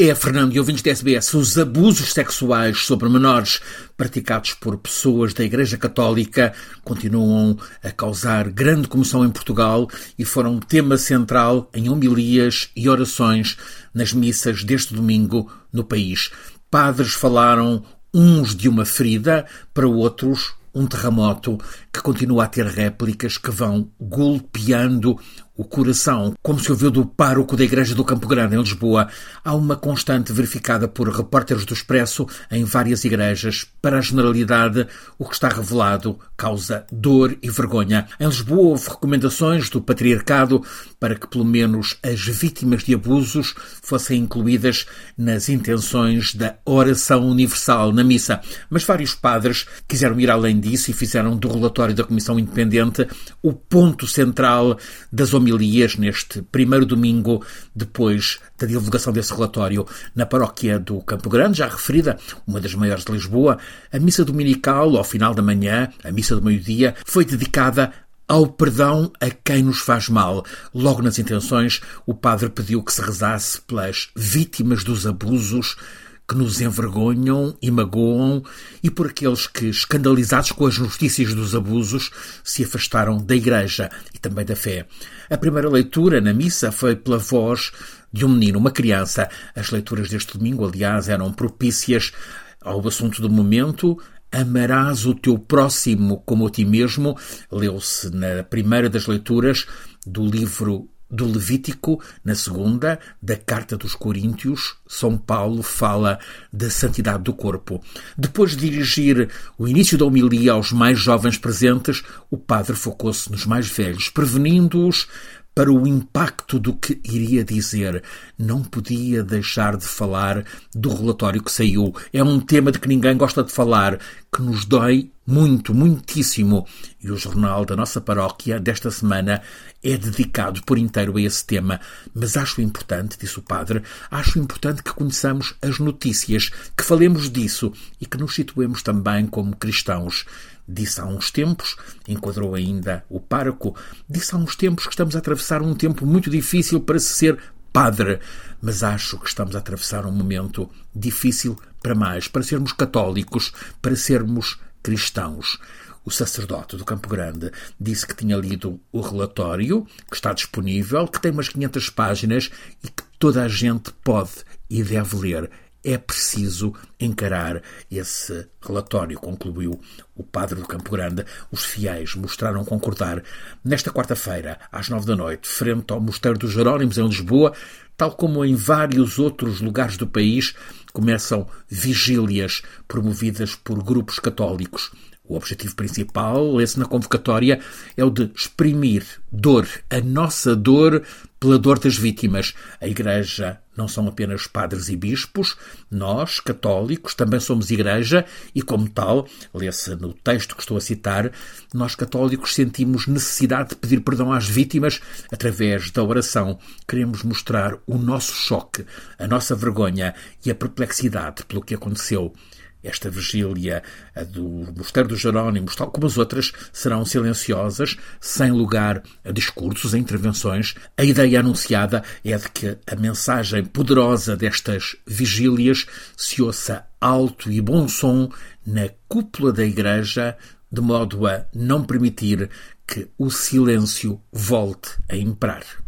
É, Fernando e ouvintes da SBS, os abusos sexuais sobre menores praticados por pessoas da Igreja Católica continuam a causar grande comoção em Portugal e foram tema central em homilias e orações nas missas deste domingo no país. Padres falaram uns de uma ferida, para outros um terremoto que continua a ter réplicas que vão golpeando o coração, como se ouviu do pároco da Igreja do Campo Grande, em Lisboa. Há uma constante verificada por repórteres do Expresso em várias igrejas. Para a generalidade, o que está revelado causa dor e vergonha. Em Lisboa, houve recomendações do Patriarcado para que, pelo menos, as vítimas de abusos fossem incluídas nas intenções da oração universal na missa. Mas vários padres quiseram ir além disso e fizeram do relatório da Comissão Independente o ponto central das homilías homilias neste primeiro domingo depois da divulgação desse relatório na paróquia do Campo Grande, já referida, uma das maiores de Lisboa. A missa dominical, ao final da manhã, a missa do meio-dia, foi dedicada ao perdão a quem nos faz mal. Logo nas intenções, o padre pediu que se rezasse pelas vítimas dos abusos que nos envergonham e magoam e por aqueles que, escandalizados com as notícias dos abusos, se afastaram da Igreja e também da fé. A primeira leitura na missa foi pela voz de um menino, uma criança. As leituras deste domingo, aliás, eram propícias ao assunto do momento, Amarás o teu próximo como a ti mesmo, leu-se na primeira das leituras do livro do Levítico, na segunda, da Carta dos Coríntios, São Paulo fala da santidade do corpo. Depois de dirigir o início da homilia aos mais jovens presentes, o padre focou-se nos mais velhos, prevenindo-os para o impacto do que iria dizer. Não podia deixar de falar do relatório que saiu. É um tema de que ninguém gosta de falar, que nos dói muito, muitíssimo. E o jornal da nossa paróquia desta semana é dedicado por inteiro a esse tema. Mas acho importante, disse o padre, acho importante que conheçamos as notícias, que falemos disso e que nos situemos também como cristãos. Disse há uns tempos, enquadrou ainda o pároco, disse há uns tempos que estamos a atravessar um tempo muito difícil para se ser padre, mas acho que estamos a atravessar um momento difícil para mais, para sermos católicos, para sermos cristãos. O sacerdote do Campo Grande disse que tinha lido o relatório, que está disponível, que tem umas 500 páginas e que toda a gente pode e deve ler é preciso encarar esse relatório, concluiu o padre do Campo Grande. Os fiéis mostraram concordar nesta quarta-feira, às nove da noite, frente ao Mosteiro dos Jerónimos, em Lisboa, tal como em vários outros lugares do país, começam vigílias promovidas por grupos católicos. O objetivo principal, esse na convocatória, é o de exprimir dor, a nossa dor pela dor das vítimas. A Igreja não são apenas padres e bispos, nós, católicos, também somos Igreja e, como tal, lê-se no texto que estou a citar, nós católicos sentimos necessidade de pedir perdão às vítimas através da oração. Queremos mostrar o nosso choque, a nossa vergonha e a perplexidade pelo que aconteceu. Esta vigília, a do Mosteiro dos Jerónimos, tal como as outras, serão silenciosas, sem lugar a discursos, a intervenções. A ideia anunciada é de que a mensagem poderosa destas vigílias se ouça alto e bom som na cúpula da Igreja, de modo a não permitir que o silêncio volte a imperar.